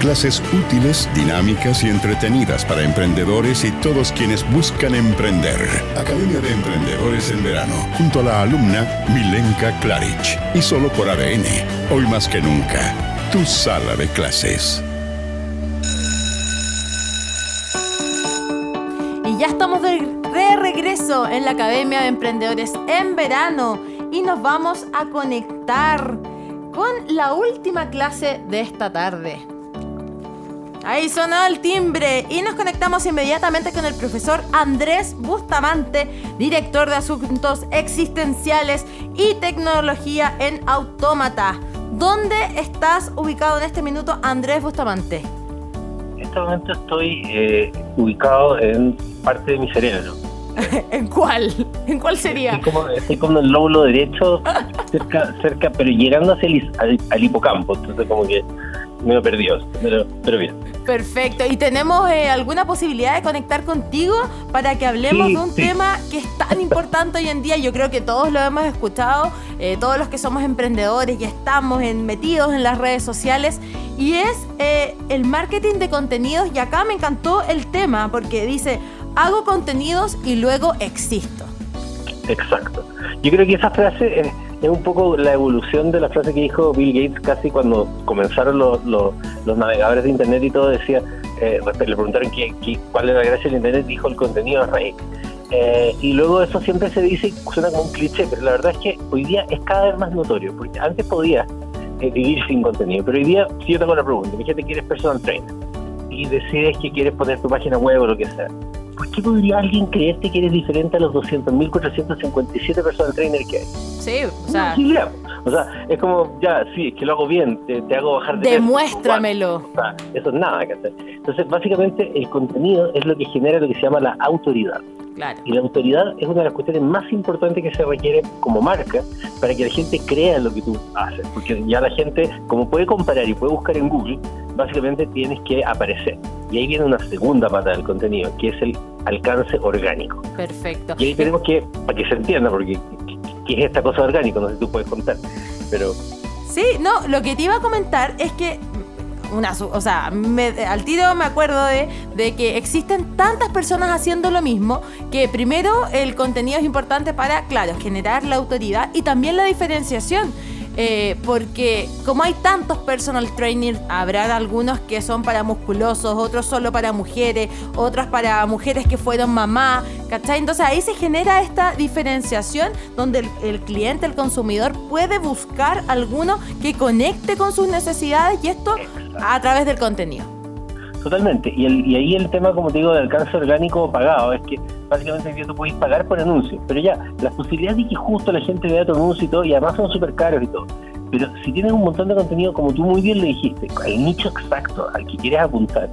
Clases útiles, dinámicas y entretenidas para emprendedores y todos quienes buscan emprender. Academia de Emprendedores en verano, junto a la alumna Milenka Klaric. Y solo por ADN, hoy más que nunca, tu sala de clases. Y ya estamos de, de regreso en la Academia de Emprendedores en verano y nos vamos a conectar con la última clase de esta tarde. Ahí sonó el timbre y nos conectamos inmediatamente con el profesor Andrés Bustamante, director de Asuntos Existenciales y Tecnología en Autómata. ¿Dónde estás ubicado en este minuto, Andrés Bustamante? En este momento estoy eh, ubicado en parte de mi cerebro. ¿En cuál? ¿En cuál sería? Estoy como, estoy como en el lóbulo derecho, cerca, cerca, pero llegando hacia el, al, al hipocampo, entonces como que me perdió, pero, pero bien. Perfecto. ¿Y tenemos eh, alguna posibilidad de conectar contigo para que hablemos Sí, de un sí. tema que es tan importante hoy en día? Yo creo que todos lo hemos escuchado, eh, todos los que somos emprendedores y estamos en- metidos en las redes sociales, y es eh, el marketing de contenidos. Y acá me encantó el tema porque dice, hago contenidos y luego existo. Exacto. Yo creo que esa frase es, un poco la evolución de la frase que dijo Bill Gates casi cuando comenzaron los, los, navegadores de Internet y todo, decía, eh, le preguntaron qué, qué- cuál era la gracia del Internet, dijo el contenido es rey. Eh, y luego eso siempre se dice, y suena como un cliché, pero la verdad es que hoy día es cada vez más notorio, porque antes podías eh, vivir sin contenido, pero hoy día, si yo te hago la pregunta, imagínate que eres personal trainer y decides que quieres poner tu página web o lo que sea, ¿por qué podría alguien creerte que eres diferente a los 200.457 personal trainers que hay? Sí, o No, sea, sí, lea. o sea, es como, ya, sí, es que lo hago bien, te, te hago bajar de peso. demuéstramelo. O sea, eso es nada, ¿cachai? Entonces, básicamente, el contenido es lo que genera lo que se llama la autoridad. Claro. Y la autoridad es una de las cuestiones más importantes que se requiere como marca para que la gente crea en lo que tú haces. Porque ya la gente, como puede comparar y puede buscar en Google, básicamente tienes que aparecer. Y ahí viene una segunda pata del contenido, que es el alcance orgánico. Perfecto. Y ahí tenemos que, para que se entienda, porque ¿qué es esta cosa orgánica? No sé si tú puedes contar. Pero Sí, no, lo que te iba a comentar es que, una, o sea, me- al tiro me acuerdo de, de que existen tantas personas haciendo lo mismo que primero el contenido es importante para, claro, generar la autoridad y también la diferenciación. Eh, porque como hay tantos personal trainers, habrá algunos que son para musculosos, otros solo para mujeres, otras para mujeres que fueron mamá, ¿cachai? Entonces ahí se genera esta diferenciación donde el, el cliente, el consumidor puede buscar alguno que conecte con sus necesidades y esto a través del contenido. Totalmente. Y, el, y ahí el tema, como te digo, de alcance orgánico pagado, es que básicamente que tú puedes pagar por anuncios. Pero ya, las posibilidades de que justo la gente vea tu anuncio y todo, y además son súper caros y todo. Pero si tienes un montón de contenido, como tú muy bien le dijiste, el nicho exacto al que quieres apuntar,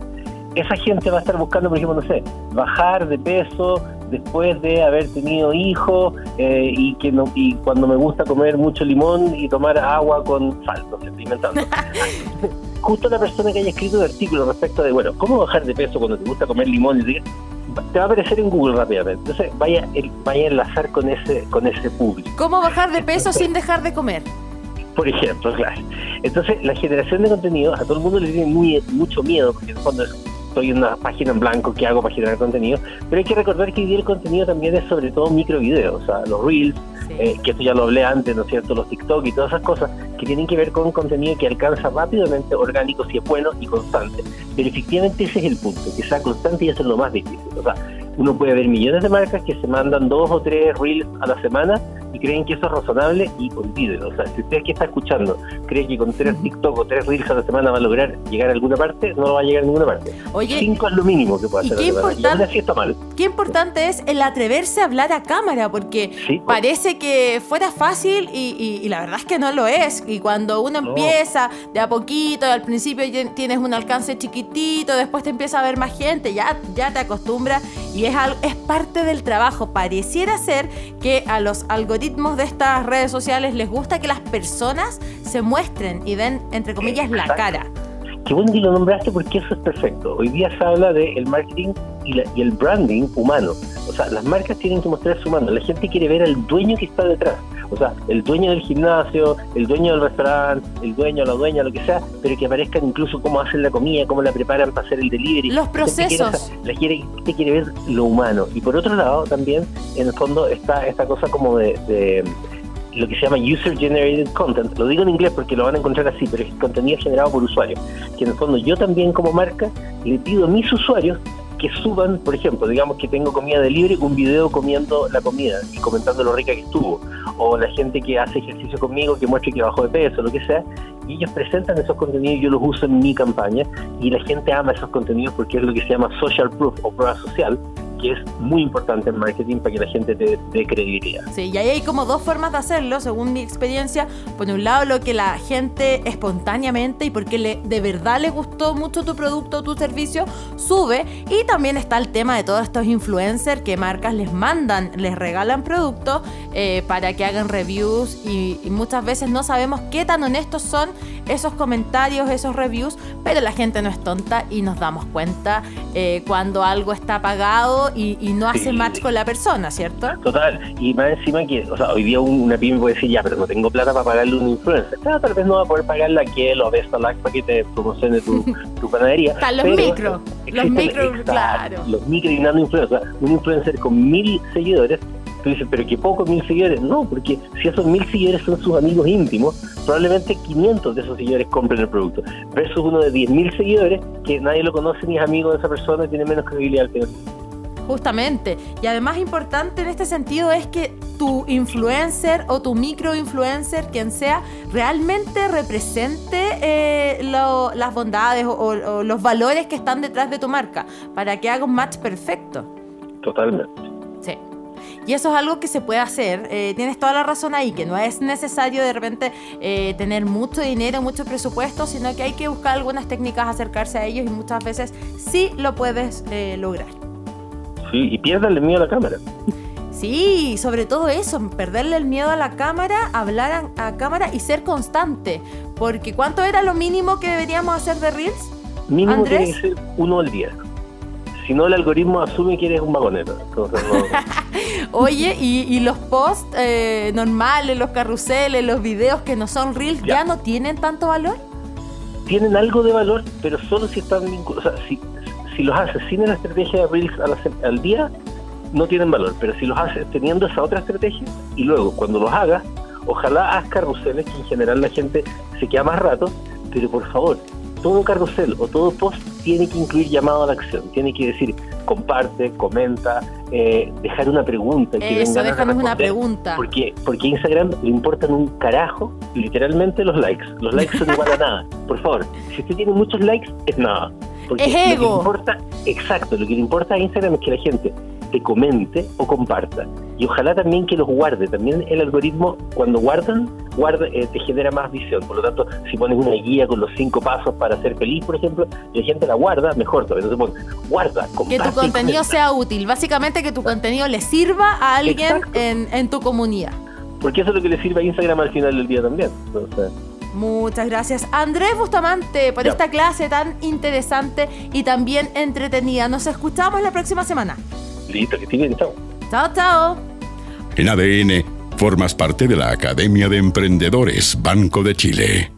esa gente va a estar buscando, por ejemplo, no sé, bajar de peso después de haber tenido hijos eh, y que no, y cuando me gusta comer mucho limón y tomar agua con sal, no sé, inventando. Justo la persona que haya escrito un artículo respecto de, bueno, cómo bajar de peso cuando te gusta comer limón y te va a aparecer en Google rápidamente. Entonces vaya, el- vaya a enlazar con ese, con ese público. ¿Cómo bajar de peso sin dejar de comer? Por ejemplo, claro. Entonces, la generación de contenido a todo el mundo le tiene muy, mucho miedo, porque cuando estoy en una página en blanco, ¿qué hago para generar contenido? Pero hay que recordar que el contenido también es sobre todo microvideos, o sea, los reels, Sí. eh, que esto ya lo hablé antes, ¿no es cierto? Los TikTok y todas esas cosas que tienen que ver con contenido que alcanza rápidamente, orgánico, si es bueno y constante. Pero efectivamente ese es el punto, que sea constante y eso es lo más difícil. O sea, uno puede ver millones de marcas que se mandan dos o tres reels a la semana, y creen que eso es razonable y olvídenlo. O sea, si usted que está escuchando cree que con tres TikTok o tres Reels a la semana va a lograr llegar a alguna parte, no lo va a llegar a ninguna parte. Oye, Cinco es lo mínimo que puede hacer. qué semana. Y está mal. Qué importante es el atreverse a hablar a cámara, porque Sí, pues. parece que fuera fácil y, y- y la verdad es que no lo es. Y cuando uno No. empieza de a poquito, al principio tienes un alcance chiquitito, después te empieza a ver más gente, ya, ya te acostumbras y es, es parte del trabajo. Pareciera ser que a los algoritmos de estas redes sociales les gusta que las personas se muestren y den, entre comillas, la cara. Qué bueno que lo nombraste porque eso es perfecto. Hoy día se habla del marketing y, la- y el branding humano. O sea, las marcas tienen que mostrarse humano. La gente quiere ver al dueño que está detrás. O sea, el dueño del gimnasio, el dueño del restaurante, el dueño, la dueña, lo que sea, pero que aparezcan incluso cómo hacen la comida, cómo la preparan para hacer el delivery. Los procesos. La quiere, gente quiere ver lo humano. Y por otro lado, también, en el fondo, está esta cosa como de, de lo que se llama User Generated Content. Lo digo en inglés porque lo van a encontrar así, pero es contenido generado por usuarios. Que en el fondo yo también como marca le pido a mis usuarios que suban, por ejemplo, digamos que tengo comida de libre, un video comiendo la comida y comentando lo rica que estuvo. O la gente que hace ejercicio conmigo, que muestre que bajó de peso, lo que sea. Y ellos presentan esos contenidos yo los uso en mi campaña. Y la gente ama esos contenidos porque es lo que se llama social proof o prueba social, que es muy importante en marketing para que la gente te dé credibilidad. Sí, y ahí hay como dos formas de hacerlo, según mi experiencia. Por un lado, lo que la gente espontáneamente y porque le, de verdad le gustó mucho tu producto o tu servicio, sube. Y también está el tema de todos estos influencers que marcas les mandan, les regalan productos eh, para que hagan reviews y, y muchas veces no sabemos qué tan honestos son esos comentarios, esos reviews, pero la gente no es tonta y nos damos cuenta eh, cuando algo está pagado y, y no hace Sí. match con la persona, ¿cierto? Total, y más encima que, o sea, hoy día un- una pyme puede decir, ya, pero no tengo plata para pagarle a un influencer. Claro, tal vez no va a poder pagarle a Kiel o Lax para que te promocione tu, tu panadería. Están los micro, los micro, claro. Los micro y nano sea, un influencer con mil seguidores, tú dices, pero que poco mil seguidores. No, porque si esos mil seguidores son sus amigos íntimos, probablemente 500 de esos seguidores compren el producto. Versus uno de 10.000 seguidores que nadie lo conoce ni es amigo de esa persona y tiene menos credibilidad que Justamente. Y además importante en este sentido es que tu influencer o tu micro influencer, quien sea, realmente represente eh, lo- las bondades o, o- o los valores que están detrás de tu marca para que haga un match perfecto. Totalmente. Sí. Y eso es algo que se puede hacer. Eh, tienes toda la razón ahí, que no es necesario de repente eh, tener mucho dinero, mucho presupuesto, sino que hay que buscar algunas técnicas, acercarse a ellos y muchas veces sí lo puedes lograr. Sí, y pierdan el miedo a la cámara. Sí, sobre todo eso, perderle el miedo a la cámara, hablar a, a cámara y ser constante. Porque ¿cuánto era lo mínimo que deberíamos hacer de Reels? Mínimo Andrés. tiene que ser uno al día. Si no, el algoritmo asume que eres un vagonero. Entonces, no. Oye, y, y los posts eh, normales, los carruseles, los videos que no son Reels, ¿ya, Ya. no tienen tanto valor? tienen algo de valor, pero solo si están vinculados. O sea, si, si los haces sin la estrategia de Reels al día, no tienen valor. Pero si los haces teniendo esa otra estrategia, y luego cuando los hagas, ojalá haz carruseles, que en general la gente se queda más rato, pero por favor, todo carrusel o todo post tiene que incluir llamado a la acción. Tiene que decir comparte, comenta, eh, dejar una pregunta. que Eso, déjanos una pregunta. Porque, porque a Instagram le importan un carajo, literalmente, los likes. Los likes son igual a nada. Por favor, si usted tiene muchos likes, es nada. Porque Es Lo que ego. le importa, exacto, lo que le importa a Instagram es que la gente te comente o comparta. Y ojalá también que los guarde. También el algoritmo, cuando guardan, guarda, eh, te genera más visión. Por lo tanto, si pones una guía con los cinco pasos para ser feliz, por ejemplo, y la gente la guarda, mejor todavía. Entonces, guarda, Que comparte. tu y contenido sea útil. Básicamente que tu contenido le sirva a alguien en, en tu comunidad. Porque eso es lo que le sirve a Instagram al final del día también. Entonces, Muchas gracias Andrés Bustamante por Ya. esta clase tan interesante y también entretenida. Nos escuchamos la próxima semana. Listo, que bien, chao. Chao, chao. En ADN, formas parte de la Academia de Emprendedores Banco de Chile.